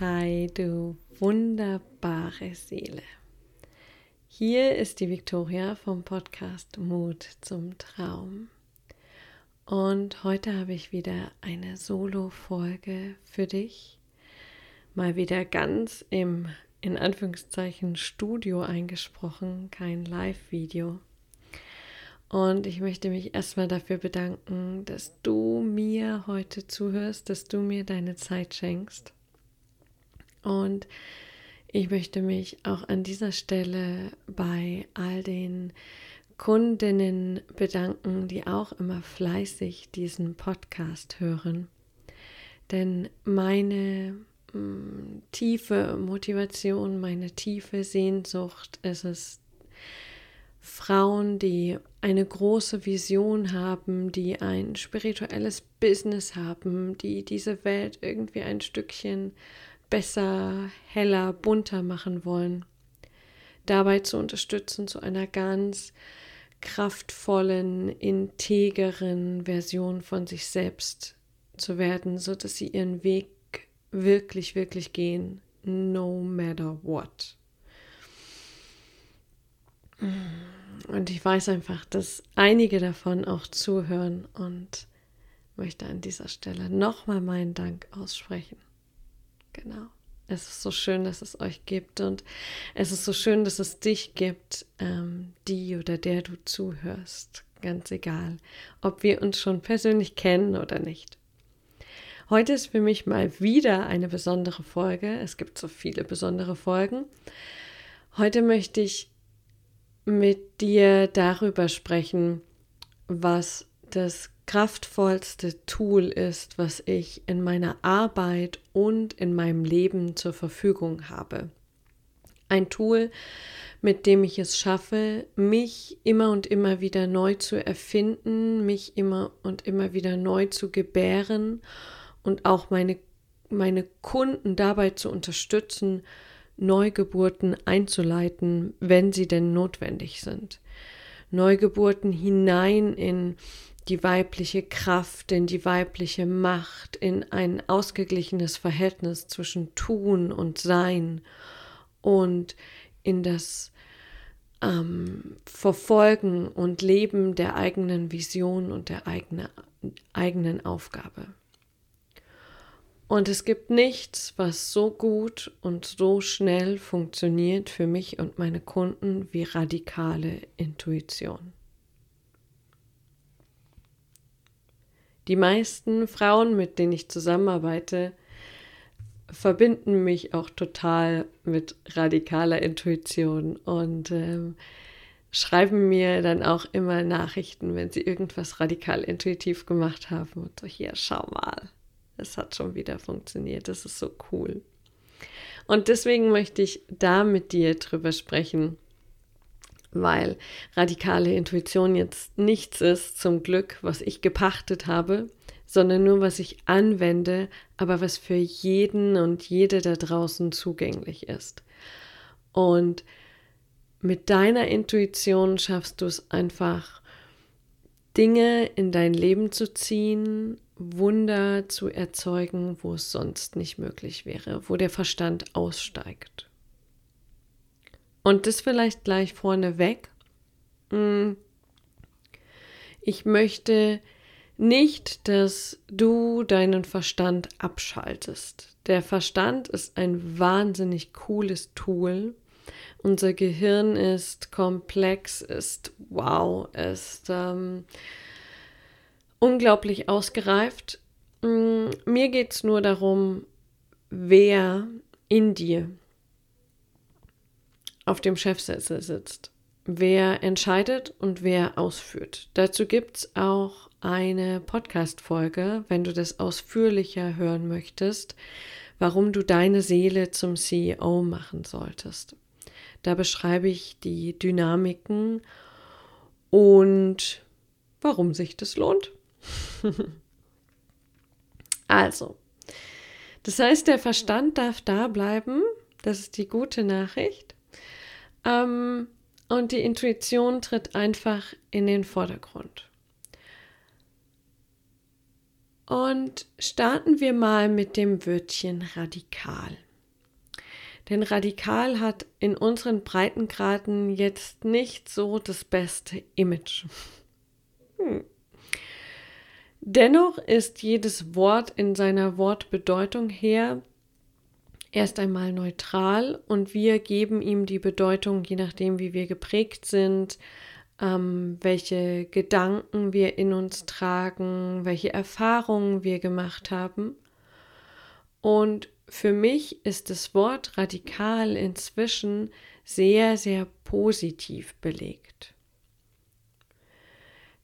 Hi, du wunderbare Seele. Hier ist die Victoria vom Podcast Mut zum Traum. Und heute habe ich wieder eine Solo-Folge für dich. Mal wieder ganz im, in Anführungszeichen, Studio eingesprochen, kein Live-Video. Und ich möchte mich erstmal dafür bedanken, dass du mir heute zuhörst, dass du mir deine Zeit schenkst. Und ich möchte mich auch an dieser Stelle bei all den Kundinnen bedanken, die auch immer fleißig diesen Podcast hören. Denn meine mm, tiefe Motivation, meine tiefe Sehnsucht ist es, Frauen, die eine große Vision haben, die ein spirituelles Business haben, die diese Welt irgendwie ein Stückchen besser, heller, bunter machen wollen. Dabei zu unterstützen, zu einer ganz kraftvollen, integeren Version von sich selbst zu werden, so dass sie ihren Weg wirklich, wirklich gehen, no matter what. Und ich weiß einfach, dass einige davon auch zuhören und möchte an dieser Stelle nochmal meinen Dank aussprechen. Genau. Es ist so schön, dass es euch gibt und es ist so schön, dass es dich gibt, ähm, die oder der du zuhörst. Ganz egal, ob wir uns schon persönlich kennen oder nicht. Heute ist für mich mal wieder eine besondere Folge. Es gibt so viele besondere Folgen. Heute möchte ich mit dir darüber sprechen, was das kraftvollste Tool ist, was ich in meiner Arbeit und in meinem Leben zur Verfügung habe. Ein Tool, mit dem ich es schaffe, mich immer und immer wieder neu zu erfinden, mich immer und immer wieder neu zu gebären und auch meine, meine Kunden dabei zu unterstützen, Neugeburten einzuleiten, wenn sie denn notwendig sind. Neugeburten hinein in die weibliche Kraft, in die weibliche Macht, in ein ausgeglichenes Verhältnis zwischen Tun und Sein und in das ähm, Verfolgen und Leben der eigenen Vision und der eigene, eigenen Aufgabe. Und es gibt nichts, was so gut und so schnell funktioniert für mich und meine Kunden wie radikale Intuition. Die meisten Frauen, mit denen ich zusammenarbeite, verbinden mich auch total mit radikaler Intuition und ähm, schreiben mir dann auch immer Nachrichten, wenn sie irgendwas radikal intuitiv gemacht haben und so, hier, schau mal, es hat schon wieder funktioniert, das ist so cool. Und deswegen möchte ich da mit dir drüber sprechen, weil radikale Intuition jetzt nichts ist, zum Glück, was ich gepachtet habe, sondern nur was ich anwende, aber was für jeden und jede da draußen zugänglich ist. Und mit deiner Intuition schaffst du es einfach, Dinge in dein Leben zu ziehen, Wunder zu erzeugen, wo es sonst nicht möglich wäre, wo der Verstand aussteigt. Und das vielleicht gleich vorneweg. Hm. Ich möchte nicht, dass du deinen Verstand abschaltest. Der Verstand ist ein wahnsinnig cooles Tool. Unser Gehirn ist komplex, ist wow, ist ähm, unglaublich ausgereift. Hm, mir geht es nur darum, wer in dir auf dem Chefsessel sitzt. Wer entscheidet und wer ausführt. Dazu gibt es auch eine Podcast-Folge, wenn du das ausführlicher hören möchtest, warum du deine Seele zum CEO machen solltest. Da beschreibe ich die Dynamiken und warum sich das lohnt. also, das heißt, der Verstand darf da bleiben. Das ist die gute Nachricht. Ähm, und die Intuition tritt einfach in den Vordergrund. Und starten wir mal mit dem Wörtchen radikal. Denn radikal hat in unseren Breitengraden jetzt nicht so das beste Image. Hm. Dennoch ist jedes Wort in seiner Wortbedeutung her erst einmal neutral und wir geben ihm die Bedeutung, je nachdem, wie wir geprägt sind, ähm, welche Gedanken wir in uns tragen, welche Erfahrungen wir gemacht haben. Und für mich ist das Wort radikal inzwischen sehr, sehr positiv belegt.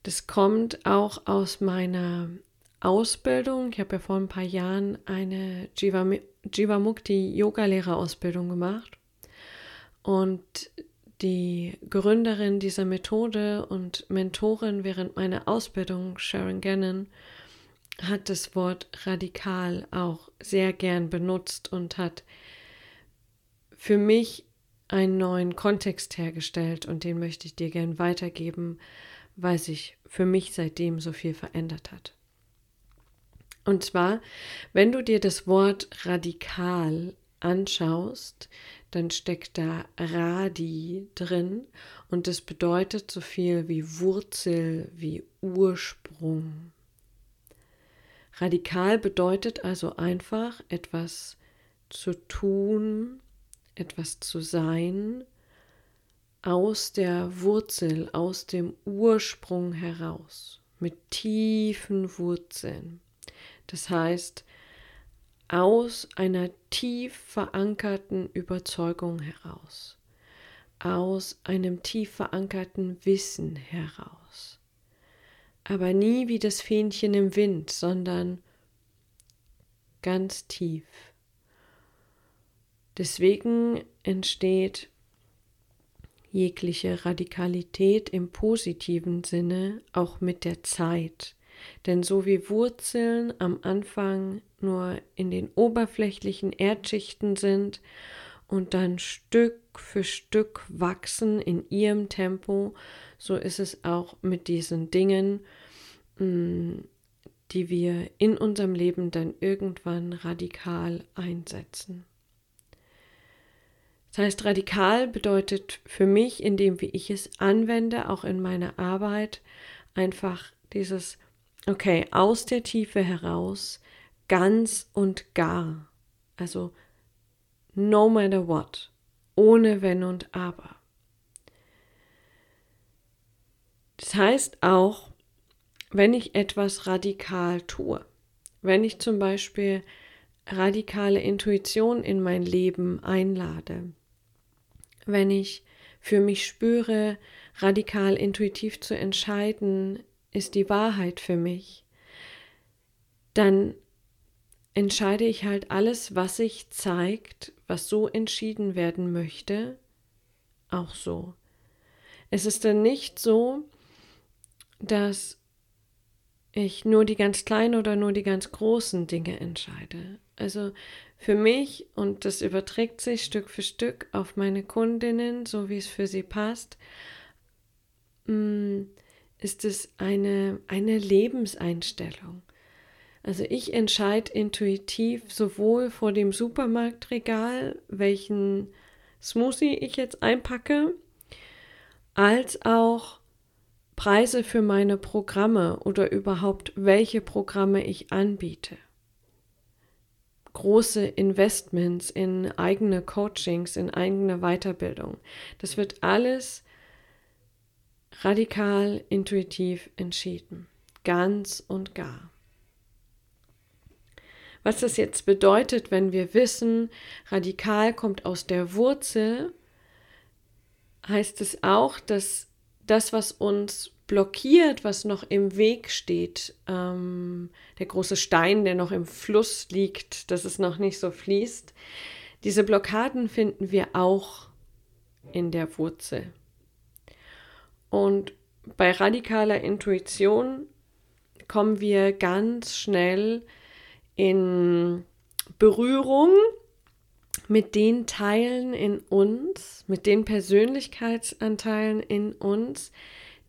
Das kommt auch aus meiner Ausbildung. Ich habe ja vor ein paar Jahren eine Jivamukti Yoga Lehrerausbildung gemacht und die Gründerin dieser Methode und Mentorin während meiner Ausbildung, Sharon Gannon, hat das Wort radikal auch sehr gern benutzt und hat für mich einen neuen Kontext hergestellt und den möchte ich dir gern weitergeben, weil sich für mich seitdem so viel verändert hat. Und zwar, wenn du dir das Wort radikal anschaust, dann steckt da Radi drin und das bedeutet so viel wie Wurzel, wie Ursprung. Radikal bedeutet also einfach etwas zu tun, etwas zu sein, aus der Wurzel, aus dem Ursprung heraus, mit tiefen Wurzeln. Das heißt, aus einer tief verankerten Überzeugung heraus, aus einem tief verankerten Wissen heraus. Aber nie wie das Fähnchen im Wind, sondern ganz tief. Deswegen entsteht jegliche Radikalität im positiven Sinne auch mit der Zeit. Denn so wie Wurzeln am Anfang nur in den oberflächlichen Erdschichten sind und dann Stück für Stück wachsen in ihrem Tempo, so ist es auch mit diesen Dingen, mm, die wir in unserem Leben dann irgendwann radikal einsetzen. Das heißt, radikal bedeutet für mich, indem wie ich es anwende, auch in meiner Arbeit, einfach dieses, okay, aus der Tiefe heraus, ganz und gar. Also, no matter what, ohne Wenn und Aber. Das heißt auch, wenn ich etwas radikal tue, wenn ich zum Beispiel radikale Intuition in mein Leben einlade, wenn ich für mich spüre, radikal intuitiv zu entscheiden, ist die Wahrheit für mich, dann entscheide ich halt alles, was sich zeigt, was so entschieden werden möchte, auch so. Es ist dann nicht so, dass ich nur die ganz kleinen oder nur die ganz großen Dinge entscheide. Also für mich, und das überträgt sich Stück für Stück auf meine Kundinnen, so wie es für sie passt, mm, ist es eine, eine Lebenseinstellung. Also ich entscheide intuitiv sowohl vor dem Supermarktregal, welchen Smoothie ich jetzt einpacke, als auch Preise für meine Programme oder überhaupt welche Programme ich anbiete große Investments in eigene Coachings, in eigene Weiterbildung. Das wird alles radikal intuitiv entschieden, ganz und gar. Was das jetzt bedeutet, wenn wir wissen, radikal kommt aus der Wurzel, heißt es auch, dass das, was uns blockiert, was noch im Weg steht, ähm, der große Stein, der noch im Fluss liegt, dass es noch nicht so fließt, diese Blockaden finden wir auch in der Wurzel. Und bei radikaler Intuition kommen wir ganz schnell in Berührung mit den Teilen in uns, mit den Persönlichkeitsanteilen in uns,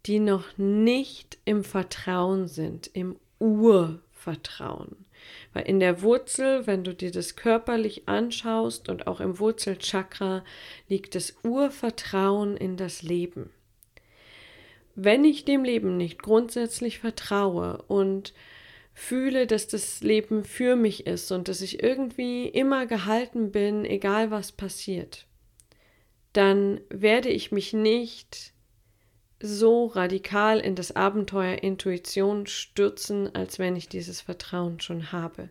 die noch nicht im Vertrauen sind, im Urvertrauen. Weil in der Wurzel, wenn du dir das körperlich anschaust und auch im Wurzelchakra, liegt das Urvertrauen in das Leben. Wenn ich dem Leben nicht grundsätzlich vertraue und fühle, dass das Leben für mich ist und dass ich irgendwie immer gehalten bin, egal was passiert, dann werde ich mich nicht so radikal in das Abenteuer Intuition stürzen, als wenn ich dieses Vertrauen schon habe.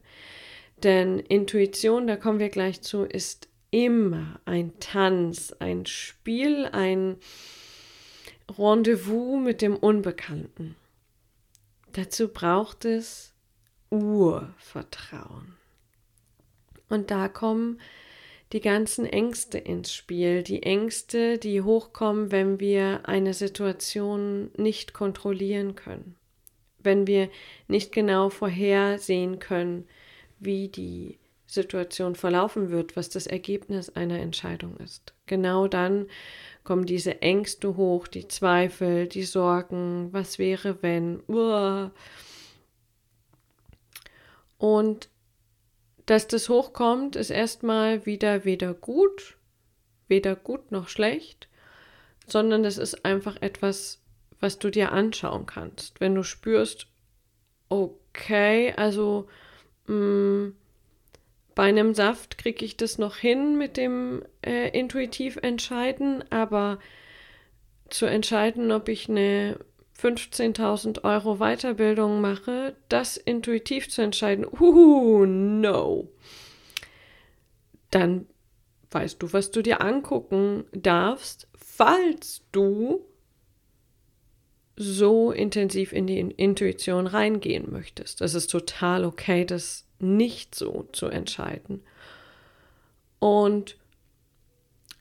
Denn Intuition, da kommen wir gleich zu, ist immer ein Tanz, ein Spiel, ein Rendezvous mit dem Unbekannten. Dazu braucht es Urvertrauen. Und da kommen die ganzen Ängste ins Spiel, die Ängste, die hochkommen, wenn wir eine Situation nicht kontrollieren können, wenn wir nicht genau vorhersehen können, wie die Situation verlaufen wird, was das Ergebnis einer Entscheidung ist. Genau dann kommen diese Ängste hoch, die Zweifel, die Sorgen, was wäre wenn. Und dass das hochkommt, ist erstmal wieder weder gut, weder gut noch schlecht, sondern das ist einfach etwas, was du dir anschauen kannst. Wenn du spürst, okay, also mh, mm, bei einem Saft kriege ich das noch hin mit dem äh, intuitiv entscheiden, aber zu entscheiden, ob ich eine 15.000 Euro Weiterbildung mache, das intuitiv zu entscheiden, uh, no, dann weißt du, was du dir angucken darfst, falls du so intensiv in die Intuition reingehen möchtest. Es ist total okay, das nicht so zu entscheiden. Und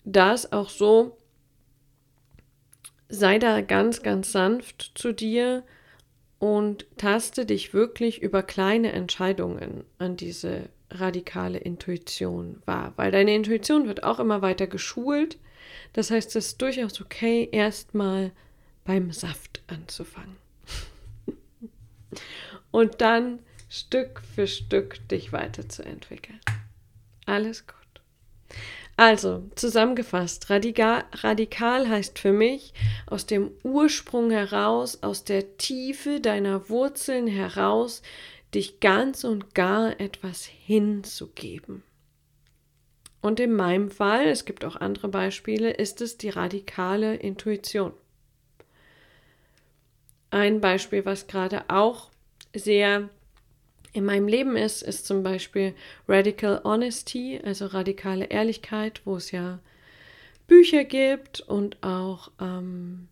das auch so, sei da ganz, ganz sanft zu dir und taste dich wirklich über kleine Entscheidungen an diese radikale Intuition wahr, weil deine Intuition wird auch immer weiter geschult. Das heißt, es ist durchaus okay, erstmal beim Saft anzufangen. und dann Stück für Stück dich weiterzuentwickeln. Alles gut. Also, zusammengefasst, radikal, heißt für mich, aus dem Ursprung heraus, aus der Tiefe deiner Wurzeln heraus, dich ganz und gar etwas hinzugeben. Und in meinem Fall, es gibt auch andere Beispiele, ist es die radikale Intuition. Ein Beispiel, was gerade auch sehr in meinem Leben ist, ist zum Beispiel Radical Honesty, also radikale Ehrlichkeit, wo es ja Bücher gibt und auch ähm,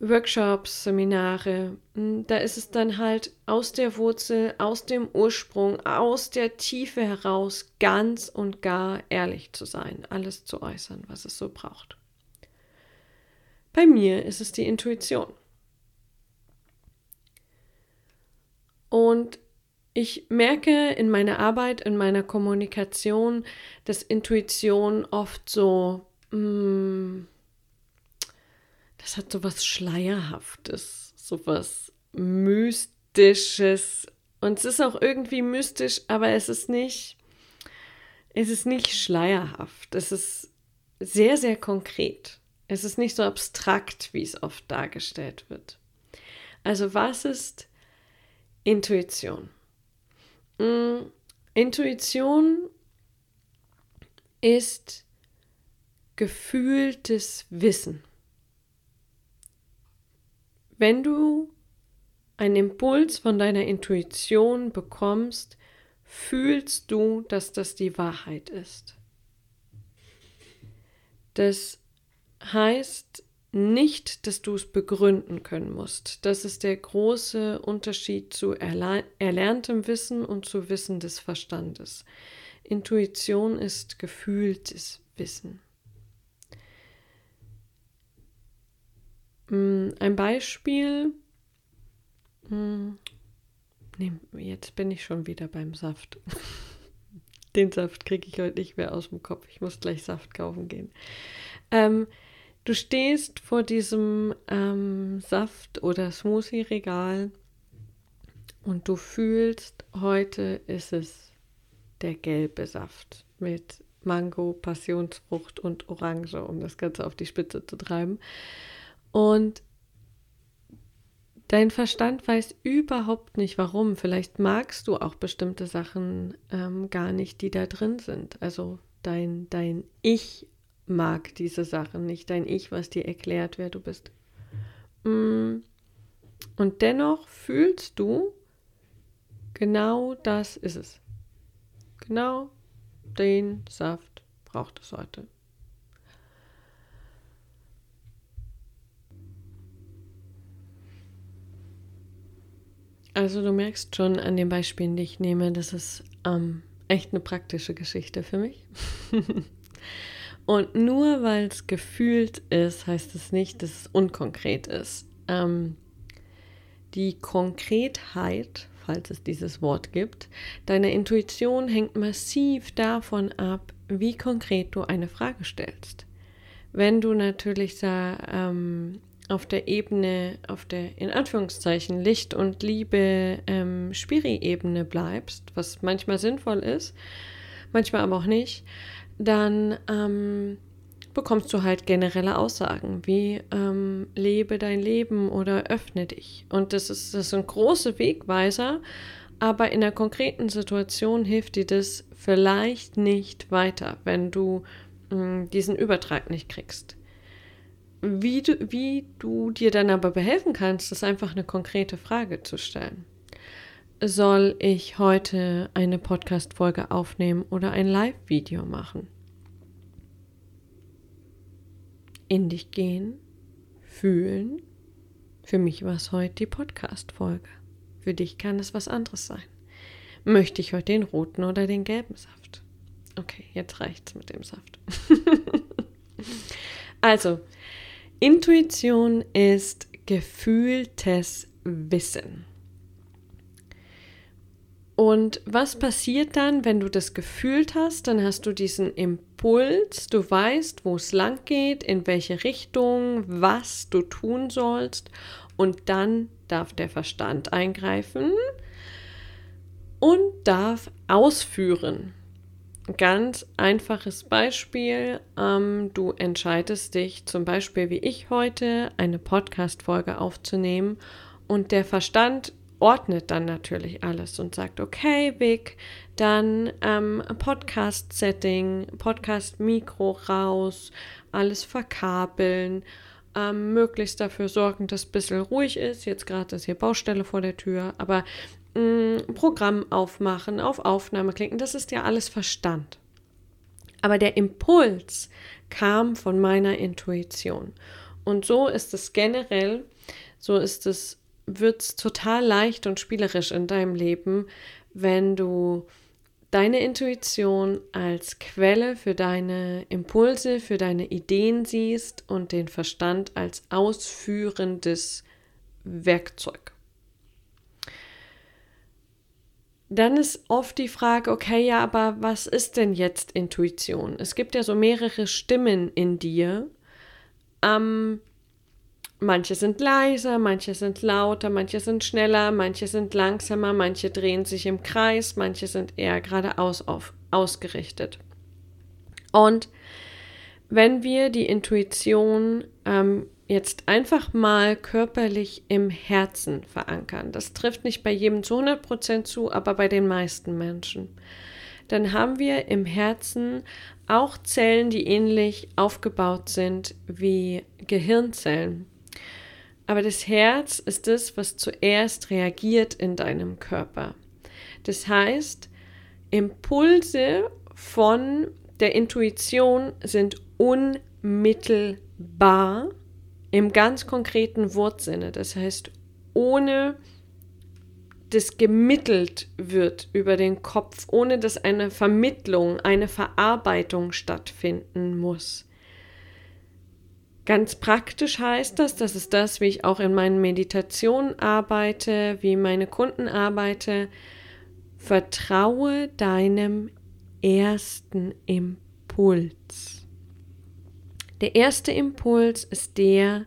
Workshops, Seminare. Hm, da ist es dann halt aus der Wurzel, aus dem Ursprung, aus der Tiefe heraus ganz und gar ehrlich zu sein, alles zu äußern, was es so braucht. Bei mir ist es die Intuition. Und ich merke in meiner Arbeit, in meiner Kommunikation, dass Intuition oft so, mm, das hat so was Schleierhaftes, so was Mystisches. Und es ist auch irgendwie mystisch, aber es ist nicht, es ist nicht schleierhaft. Es ist sehr, sehr konkret. Es ist nicht so abstrakt, wie es oft dargestellt wird. Also was ist Intuition? Mm, Intuition ist gefühltes Wissen. Wenn du einen Impuls von deiner Intuition bekommst, fühlst du, dass das die Wahrheit ist. Das heißt, nicht, dass du es begründen können musst. Das ist der große Unterschied zu erlerntem Wissen und zu Wissen des Verstandes. Intuition ist gefühltes Wissen. Mm, ein Beispiel. Mm, nee, jetzt bin ich schon wieder beim Saft. Den Saft kriege ich heute nicht mehr aus dem Kopf. Ich muss gleich Saft kaufen gehen. Ähm, Du stehst vor diesem ähm, Saft- oder Smoothie-Regal und du fühlst, heute ist es der gelbe Saft mit Mango, Passionsfrucht und Orange, um das Ganze auf die Spitze zu treiben. Und dein Verstand weiß überhaupt nicht warum. Vielleicht magst du auch bestimmte Sachen ähm, gar nicht, die da drin sind. Also dein, dein Ich mag diese Sachen nicht, dein Ich, was dir erklärt, wer du bist. Mm. Und dennoch fühlst du, genau das ist es. Genau den Saft braucht es heute. Also du merkst schon an den Beispielen, die ich nehme, das ist ähm, echt eine praktische Geschichte für mich. Und nur weil es gefühlt ist, heißt es nicht, dass es unkonkret ist. Ähm, die Konkretheit falls es dieses Wort gibt. Deine Intuition hängt massiv davon ab, wie konkret du eine Frage stellst. Wenn du natürlich da, ähm, auf der Ebene, auf der in Anführungszeichen Licht und Liebe ähm, Spiri-Ebene bleibst, was manchmal sinnvoll ist, manchmal aber auch nicht, dann ähm, bekommst du halt generelle Aussagen wie ähm, lebe dein Leben oder öffne dich. Und das ist, das sind große Wegweiser, aber in der konkreten Situation hilft dir das vielleicht nicht weiter, wenn du mh, hm, diesen Übertrag nicht kriegst. Wie du, wie du dir dann aber behelfen kannst, ist einfach eine konkrete Frage zu stellen. Soll ich heute eine Podcast-Folge aufnehmen oder ein Live-Video machen? in dich gehen, fühlen. Für mich war es heute die Podcast-Folge. Für dich kann es was anderes sein. Möchte ich heute den roten oder den gelben Saft? Okay, jetzt reicht's mit dem Saft. also, Intuition ist gefühltes Wissen. Und was passiert dann, wenn du das gefühlt hast? Dann hast du diesen Impuls, du weißt, wo es lang geht, in welche Richtung, was du tun sollst. Und dann darf der Verstand eingreifen und darf ausführen. Ganz einfaches Beispiel. Ähm, du entscheidest dich zum Beispiel wie ich heute, eine Podcast-Folge aufzunehmen und der Verstand ordnet dann natürlich alles und sagt, okay, Vic, dann ähm, Podcast-Setting, Podcast-Mikro raus, alles verkabeln, ähm, möglichst dafür sorgen, dass ein bisschen ruhig ist. Jetzt gerade ist hier Baustelle vor der Tür, aber mh, mm, Programm aufmachen, auf Aufnahme klicken, das ist ja alles Verstand. Aber der Impuls kam von meiner Intuition. Und so ist es generell, so ist es wird es total leicht und spielerisch in deinem Leben, wenn du deine Intuition als Quelle für deine Impulse, für deine Ideen siehst und den Verstand als ausführendes Werkzeug. Dann ist oft die Frage, okay, ja, aber was ist denn jetzt Intuition? Es gibt ja so mehrere Stimmen in dir. Ähm, Manche sind leiser, manche sind lauter, manche sind schneller, manche sind langsamer, manche drehen sich im Kreis, manche sind eher geradeaus auf, ausgerichtet. Und wenn wir die Intuition ähm, jetzt einfach mal körperlich im Herzen verankern, das trifft nicht bei jedem zu 100% zu, aber bei den meisten Menschen, dann haben wir im Herzen auch Zellen, die ähnlich aufgebaut sind wie Gehirnzellen. Aber das Herz ist das, was zuerst reagiert in deinem Körper. Das heißt, Impulse von der Intuition sind unmittelbar im ganz konkreten Wortsinne. Das heißt, ohne das gemittelt wird über den Kopf, ohne dass eine Vermittlung, eine Verarbeitung stattfinden muss. Ganz praktisch heißt das, das ist das, wie ich auch in meinen Meditationen arbeite, wie meine Kunden arbeite. Vertraue deinem ersten Impuls. Der erste Impuls ist der,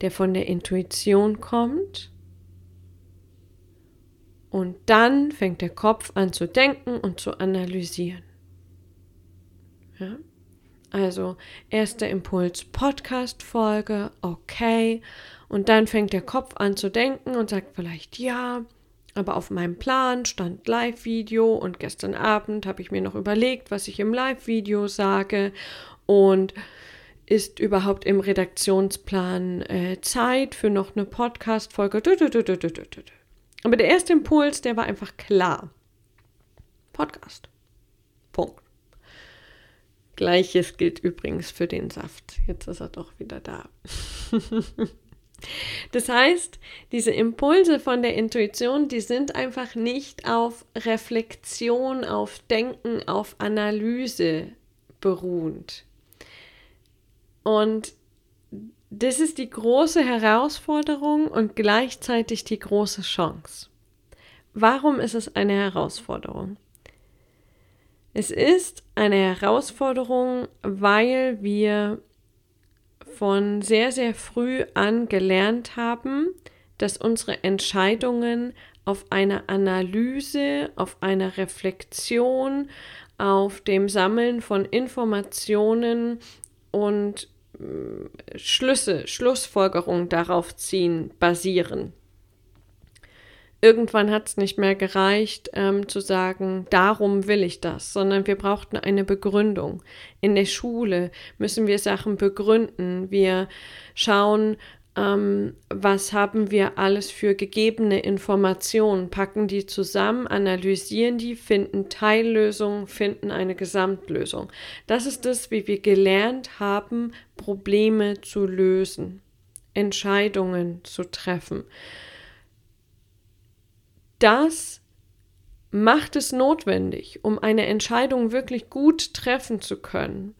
der von der Intuition kommt Und dann fängt der Kopf an zu denken und zu analysieren. Ja? Also erster Impuls Podcast-Folge, okay. Und dann fängt der Kopf an zu denken und sagt vielleicht, ja, aber auf meinem Plan stand Live-Video und gestern Abend habe ich mir noch überlegt, was ich im Live-Video sage und ist überhaupt im Redaktionsplan äh, Zeit für noch eine Podcast-Folge. Aber der erste Impuls, der war einfach klar. Podcast. Gleiches gilt übrigens für den Saft. Jetzt ist er doch wieder da. das heißt, diese Impulse von der Intuition, die sind einfach nicht auf Reflexion, auf Denken, auf Analyse beruhend. Und das ist die große Herausforderung und gleichzeitig die große Chance. Warum ist es eine Herausforderung? Es ist eine Herausforderung, weil wir von sehr, sehr früh an gelernt haben, dass unsere Entscheidungen auf einer Analyse, auf einer Reflexion, auf dem Sammeln von Informationen und äh, Schlüsse, Schlussfolgerungen darauf ziehen, basieren irgendwann hat es nicht mehr gereicht, ähm, zu sagen, darum will ich das, sondern wir brauchten eine Begründung. In der Schule müssen wir Sachen begründen. Wir schauen, ähm, was haben wir alles für gegebene Informationen, packen die zusammen, analysieren die, finden Teillösungen, finden eine Gesamtlösung. Das ist das, wie wir gelernt haben, Probleme zu lösen, Entscheidungen zu treffen das macht es notwendig, um eine Entscheidung wirklich gut treffen zu können,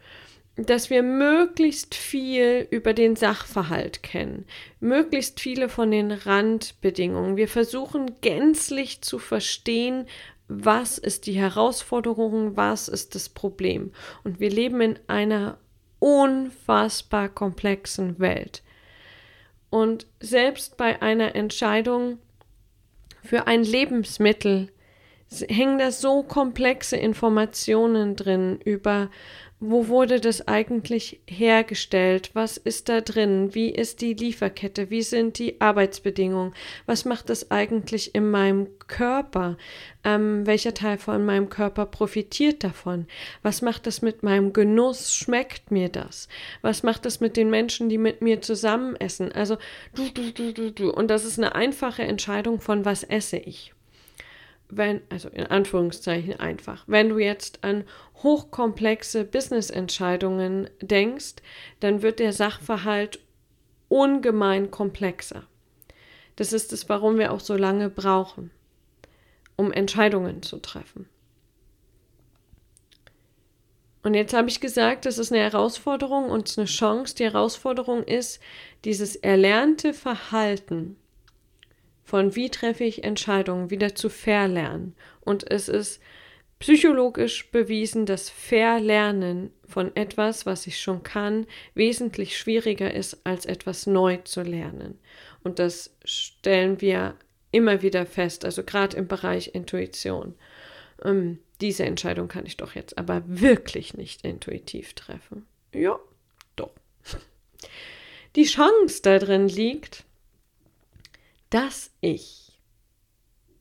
dass wir möglichst viel über den Sachverhalt kennen, möglichst viele von den Randbedingungen. Wir versuchen gänzlich zu verstehen, was ist die Herausforderung, was ist das Problem. Und wir leben in einer unfassbar komplexen Welt. Und selbst bei einer Entscheidung, für ein Lebensmittel. Hängen da so komplexe Informationen drin über, wo wurde das eigentlich hergestellt, was ist da drin, wie ist die Lieferkette, wie sind die Arbeitsbedingungen, was macht das eigentlich in meinem Körper, ähm, welcher Teil von meinem Körper profitiert davon, was macht das mit meinem Genuss, schmeckt mir das, was macht das mit den Menschen, die mit mir zusammen essen, also du, du, du, du, du, und das ist eine einfache Entscheidung von was esse ich wenn, also in Anführungszeichen einfach, wenn du jetzt an hochkomplexe Business-Entscheidungen denkst, dann wird der Sachverhalt ungemein komplexer. Das ist es, warum wir auch so lange brauchen, um Entscheidungen zu treffen. Und jetzt habe ich gesagt, das ist eine Herausforderung und eine Chance. Die Herausforderung ist, dieses erlernte Verhalten von wie treffe ich Entscheidungen wieder zu verlernen. Und es ist psychologisch bewiesen, dass Verlernen von etwas, was ich schon kann, wesentlich schwieriger ist, als etwas neu zu lernen. Und das stellen wir immer wieder fest, also gerade im Bereich Intuition. Ähm, diese Entscheidung kann ich doch jetzt aber wirklich nicht intuitiv treffen. Ja, doch. Die Chance darin liegt, dass ich,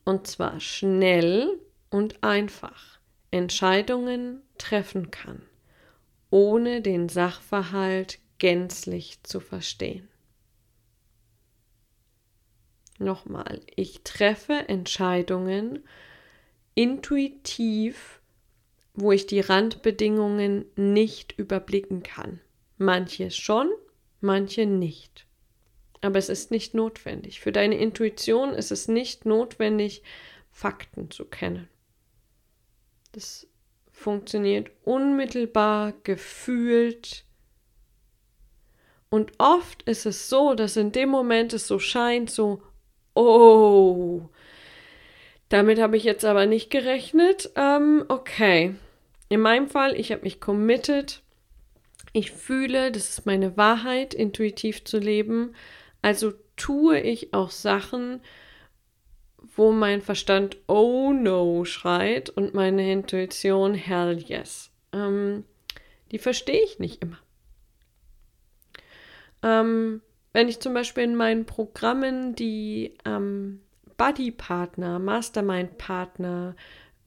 und zwar schnell und einfach, Entscheidungen treffen kann, ohne den Sachverhalt gänzlich zu verstehen. Nochmal, ich treffe Entscheidungen intuitiv, wo ich die Randbedingungen nicht überblicken kann. Manche schon, manche nicht. Aber es ist nicht notwendig. Für deine Intuition ist es nicht notwendig, Fakten zu kennen. Das funktioniert unmittelbar, gefühlt. Und oft ist es so, dass in dem Moment es so scheint, so, oh, damit habe ich jetzt aber nicht gerechnet. Ähm, okay. In meinem Fall, ich habe mich committed. Ich fühle, das ist meine Wahrheit, intuitiv zu leben. Also tue ich auch Sachen, wo mein Verstand oh no schreit und meine Intuition hell yes. Ähm, die verstehe ich nicht immer. Ähm, wenn ich zum Beispiel in meinen Programmen die ähm, Buddy-Partner, Mastermind-Partner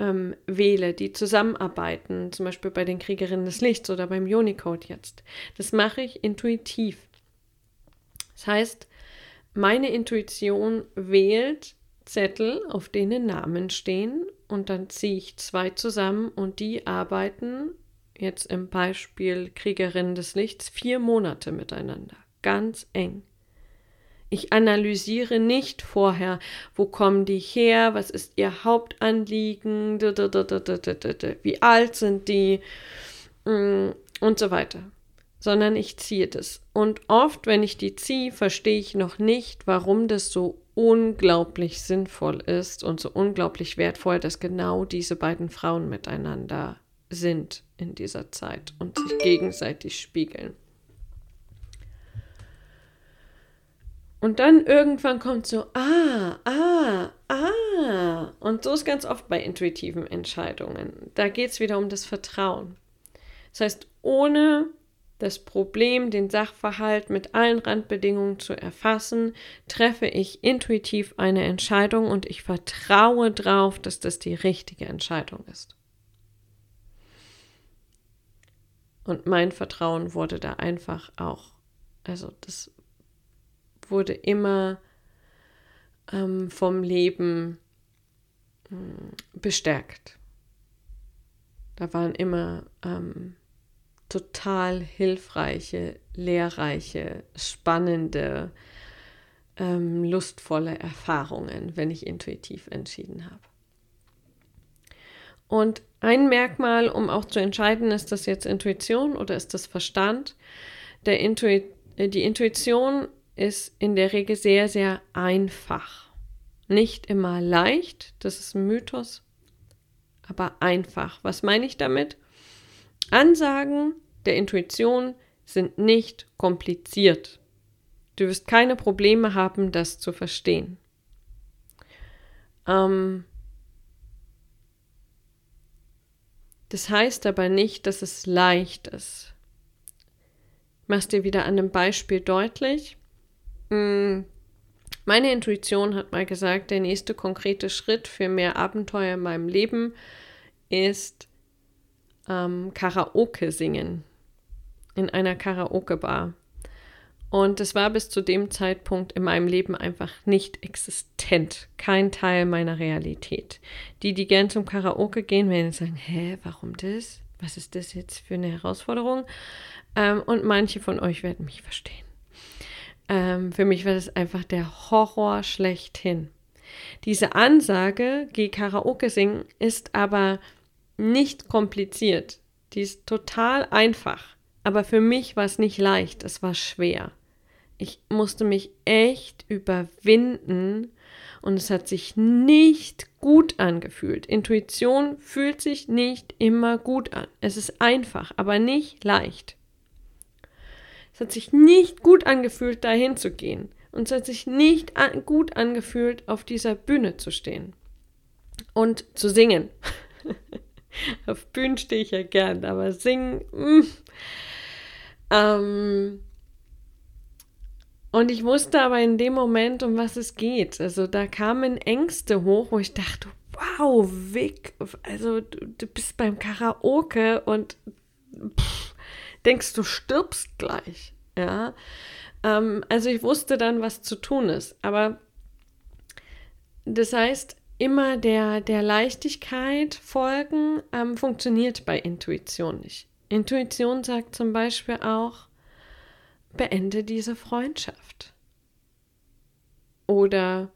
ähm, wähle, die zusammenarbeiten, zum Beispiel bei den Kriegerinnen des Lichts oder beim Unicode jetzt, das mache ich intuitiv. Das heißt, meine Intuition wählt Zettel, auf denen Namen stehen und dann ziehe ich zwei zusammen und die arbeiten jetzt im Beispiel Kriegerinnen des Lichts vier Monate miteinander, ganz eng. Ich analysiere nicht vorher, wo kommen die her, was ist ihr Hauptanliegen, wie alt sind die mm, und so weiter, sondern ich ziehe das. Und oft, wenn ich die ziehe, verstehe ich noch nicht, warum das so unglaublich sinnvoll ist und so unglaublich wertvoll, dass genau diese beiden Frauen miteinander sind in dieser Zeit und sich gegenseitig spiegeln. Und dann irgendwann kommt so, ah, ah, ah. Und so ist ganz oft bei intuitiven Entscheidungen. Da geht es wieder um das Vertrauen. Das heißt, ohne das Problem, den Sachverhalt mit allen Randbedingungen zu erfassen, treffe ich intuitiv eine Entscheidung und ich vertraue darauf, dass das die richtige Entscheidung ist. Und mein Vertrauen wurde da einfach auch, also das wurde immer ähm, vom Leben mh, hm, bestärkt. Da waren immer ähm, total hilfreiche, lehrreiche, spannende, ähm, lustvolle Erfahrungen, wenn ich intuitiv entschieden habe. Und ein Merkmal, um auch zu entscheiden, ist das jetzt Intuition oder ist das Verstand? Der Intu die Intuition ist in der Regel sehr, sehr einfach. Nicht immer leicht, das ist ein Mythos, aber einfach. Was meine ich damit? Ansagen der Intuition sind nicht kompliziert. Du wirst keine Probleme haben, das zu verstehen. Ähm, das heißt aber nicht, dass es leicht ist. Ich mache es dir wieder an einem Beispiel deutlich. Mm, meine Intuition hat mal gesagt, der nächste konkrete Schritt für mehr Abenteuer in meinem Leben ist ähm, Karaoke singen in einer Karaoke-Bar. Und es war bis zu dem Zeitpunkt in meinem Leben einfach nicht existent, kein Teil meiner Realität. Die, die gern zum Karaoke gehen, werden sagen, hä, warum das? Was ist das jetzt für eine Herausforderung? Ähm, und manche von euch werden mich verstehen. Ähm, für mich war das einfach der Horror schlechthin. Diese Ansage, geh Karaoke singen, ist aber nicht kompliziert. Die ist total einfach. Aber für mich war es nicht leicht, es war schwer. Ich musste mich echt überwinden und es hat sich nicht gut angefühlt. Intuition fühlt sich nicht immer gut an. Es ist einfach, aber nicht leicht. Es hat sich nicht gut angefühlt, dahin zu gehen. Und es hat sich nicht an, gut angefühlt, auf dieser Bühne zu stehen und zu singen. auf Bühnen stehe ich ja gern, aber singen. Mm. Ähm, und ich wusste aber in dem Moment, um was es geht. Also da kamen Ängste hoch, wo ich dachte, wow, Vic, also du, du bist beim Karaoke und pff, denkst, du stirbst gleich. Ja. Ähm, also ich wusste dann, was zu tun ist. Aber das heißt, immer der, der Leichtigkeit folgen ähm, funktioniert bei Intuition nicht. Intuition sagt zum Beispiel auch, beende diese Freundschaft. Oder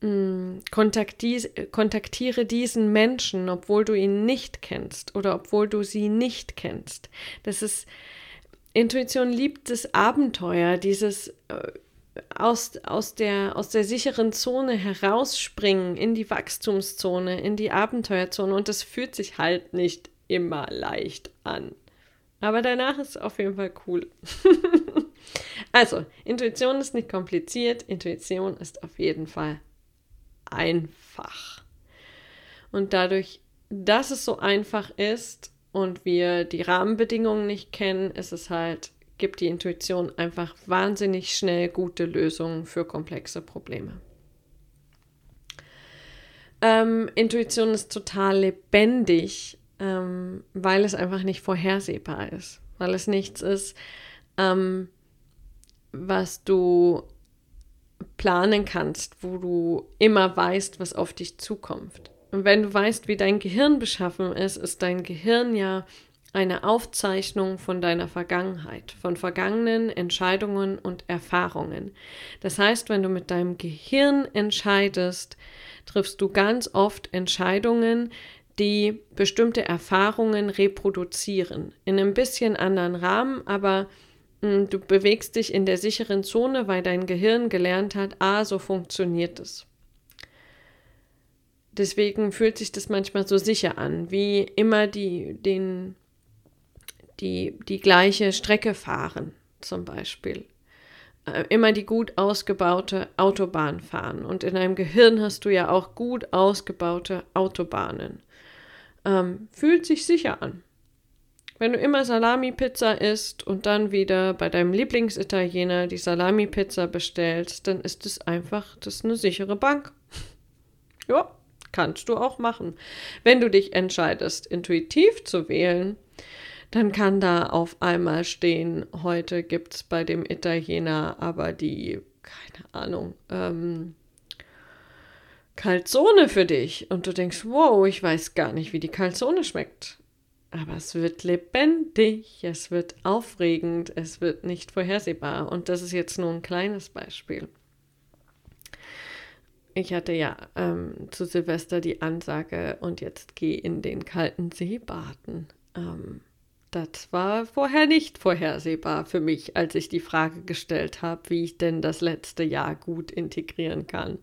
hm, kontaktiere diesen Menschen, obwohl du ihn nicht kennst oder obwohl du sie nicht kennst. Das ist Intuition liebt das Abenteuer, dieses äh, aus, aus, der, aus der sicheren Zone herausspringen in die Wachstumszone, in die Abenteuerzone und das fühlt sich halt nicht immer leicht an. Aber danach ist es auf jeden Fall cool. also, Intuition ist nicht kompliziert, Intuition ist auf jeden Fall einfach. Und dadurch, dass es so einfach ist und wir die Rahmenbedingungen nicht kennen, ist es halt, gibt die Intuition einfach wahnsinnig schnell gute Lösungen für komplexe Probleme. Ähm, Intuition ist total lebendig, ähm, weil es einfach nicht vorhersehbar ist, weil es nichts ist, ähm, was du planen kannst, wo du immer weißt, was auf dich zukommt. Und wenn du weißt, wie dein Gehirn beschaffen ist, ist dein Gehirn ja eine Aufzeichnung von deiner Vergangenheit, von vergangenen Entscheidungen und Erfahrungen. Das heißt, wenn du mit deinem Gehirn entscheidest, triffst du ganz oft Entscheidungen, die bestimmte Erfahrungen reproduzieren. In einem bisschen anderen Rahmen, aber mh, hm, du bewegst dich in der sicheren Zone, weil dein Gehirn gelernt hat, ah, so funktioniert es. Deswegen fühlt sich das manchmal so sicher an, wie immer die, den, die, die gleiche Strecke fahren, zum Beispiel. Äh, immer die gut ausgebaute Autobahn fahren. Und in deinem Gehirn hast du ja auch gut ausgebaute Autobahnen. Ähm, fühlt sich sicher an. Wenn du immer Salami-Pizza isst und dann wieder bei deinem Lieblingsitaliener die Salami-Pizza bestellst, dann ist es einfach, das ist eine sichere Bank. ja. Kannst du auch machen. Wenn du dich entscheidest, intuitiv zu wählen, dann kann da auf einmal stehen, heute gibt es bei dem Italiener aber die, keine Ahnung, ähm, Calzone für dich. Und du denkst, wow, ich weiß gar nicht, wie die Calzone schmeckt. Aber es wird lebendig, es wird aufregend, es wird nicht vorhersehbar. Und das ist jetzt nur ein kleines Beispiel. Ich hatte ja ähm, zu Silvester die Ansage und jetzt geh in den kalten See baden. Ähm, das war vorher nicht vorhersehbar für mich, als ich die Frage gestellt habe, wie ich denn das letzte Jahr gut integrieren kann.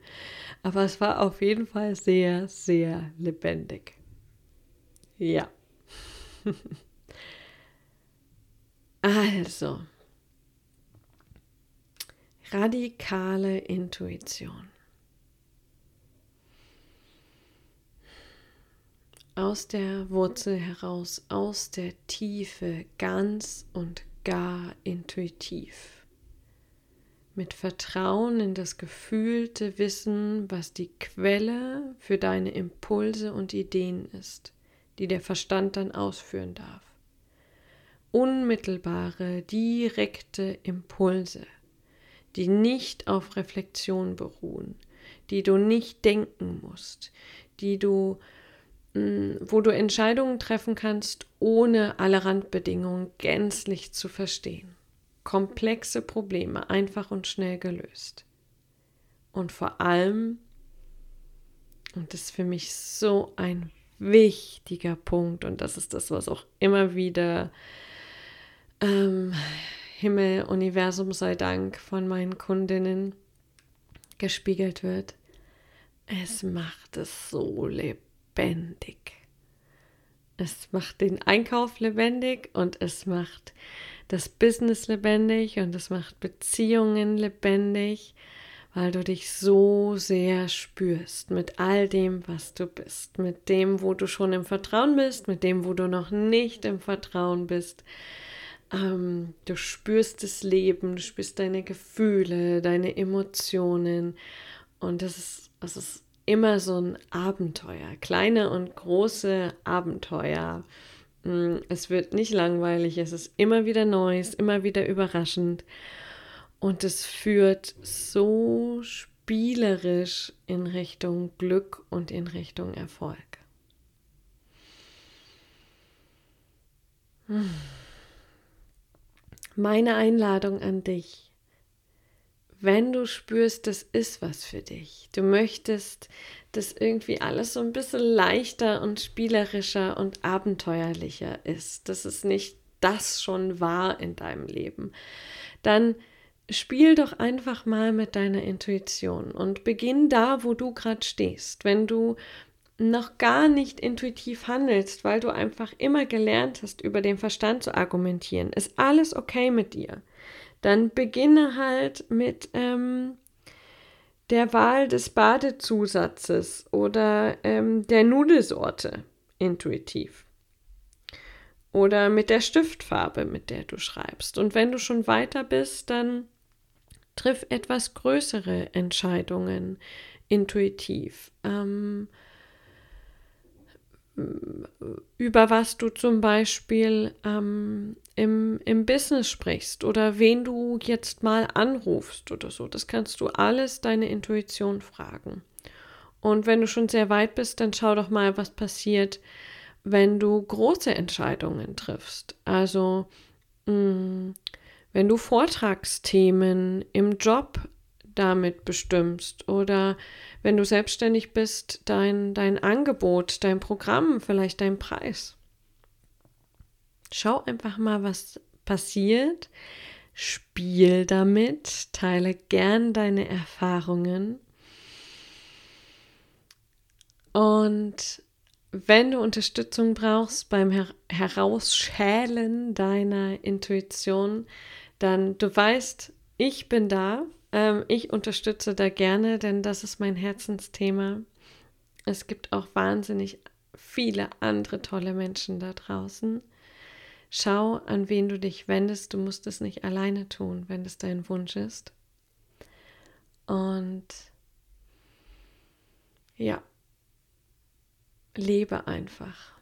Aber es war auf jeden Fall sehr, sehr lebendig. Ja. also. Radikale Intuition. Aus der Wurzel heraus, aus der Tiefe, ganz und gar intuitiv. Mit Vertrauen in das gefühlte Wissen, was die Quelle für deine Impulse und Ideen ist, die der Verstand dann ausführen darf. Unmittelbare, direkte Impulse, die nicht auf Reflexion beruhen, die du nicht denken musst, die du wo du Entscheidungen treffen kannst, ohne alle Randbedingungen gänzlich zu verstehen. Komplexe Probleme einfach und schnell gelöst. Und vor allem, und das ist für mich so ein wichtiger Punkt, und das ist das, was auch immer wieder ähm, Himmel, Universum sei Dank von meinen Kundinnen gespiegelt wird. Es macht es so lebendig lebendig. Es macht den Einkauf lebendig und es macht das Business lebendig und es macht Beziehungen lebendig, weil du dich so sehr spürst mit all dem, was du bist, mit dem, wo du schon im Vertrauen bist, mit dem, wo du noch nicht im Vertrauen bist. Ähm, du spürst das Leben, du spürst deine Gefühle, deine Emotionen und das ist, das ist immer so ein Abenteuer, kleine und große Abenteuer. Mm, es wird nicht langweilig, es ist immer wieder neu, es ist immer wieder überraschend und es führt so spielerisch in Richtung Glück und in Richtung Erfolg. Meine Einladung an dich wenn du spürst, das ist was für dich. Du möchtest, dass irgendwie alles so ein bisschen leichter und spielerischer und abenteuerlicher ist, dass es nicht das schon war in deinem Leben, dann spiel doch einfach mal mit deiner Intuition und beginn da, wo du gerade stehst. Wenn du noch gar nicht intuitiv handelst, weil du einfach immer gelernt hast, über den Verstand zu argumentieren, ist alles okay mit dir dann beginne halt mit ähm, der Wahl des Badezusatzes oder ähm, der Nudelsorte intuitiv. Oder mit der Stiftfarbe, mit der du schreibst. Und wenn du schon weiter bist, dann triff etwas größere Entscheidungen intuitiv. Ähm, über was du zum Beispiel ähm, im, im Business sprichst oder wen du jetzt mal anrufst oder so. Das kannst du alles deine Intuition fragen. Und wenn du schon sehr weit bist, dann schau doch mal, was passiert, wenn du große Entscheidungen triffst. Also mh, mm, wenn du Vortragsthemen im Job damit bestimmst oder wenn du selbstständig bist, dein, dein Angebot, dein Programm, vielleicht dein Preis. Schau einfach mal, was passiert. Spiel damit, teile gern deine Erfahrungen. Und wenn du Unterstützung brauchst beim Her Herausschälen deiner Intuition, dann du weißt, ich bin da. Ähm, ich unterstütze da gerne, denn das ist mein Herzensthema. Es gibt auch wahnsinnig viele andere tolle Menschen da draußen. Schau, an wen du dich wendest. Du musst es nicht alleine tun, wenn es dein Wunsch ist. Und ja, lebe einfach.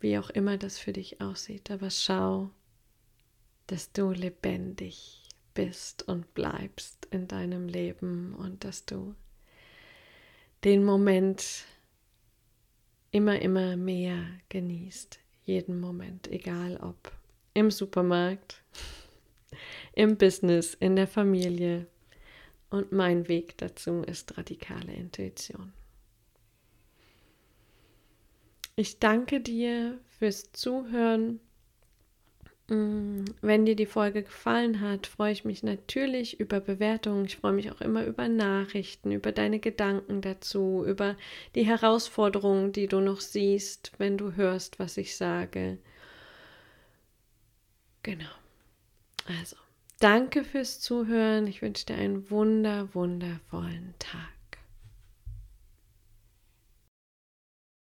Wie auch immer das für dich aussieht, aber schau, dass du lebendig bist und bleibst in deinem Leben und dass du den Moment immer, immer mehr genießt. Jeden Moment, egal ob im Supermarkt, im Business, in der Familie. Und mein Weg dazu ist radikale Intuition. Ich danke dir fürs Zuhören. Mm, wenn dir die Folge gefallen hat, freue ich mich natürlich über Bewertungen. Ich freue mich auch immer über Nachrichten, über deine Gedanken dazu, über die Herausforderungen, die du noch siehst, wenn du hörst, was ich sage. Genau. Also, danke fürs Zuhören. Ich wünsche dir einen wunder, wundervollen Tag.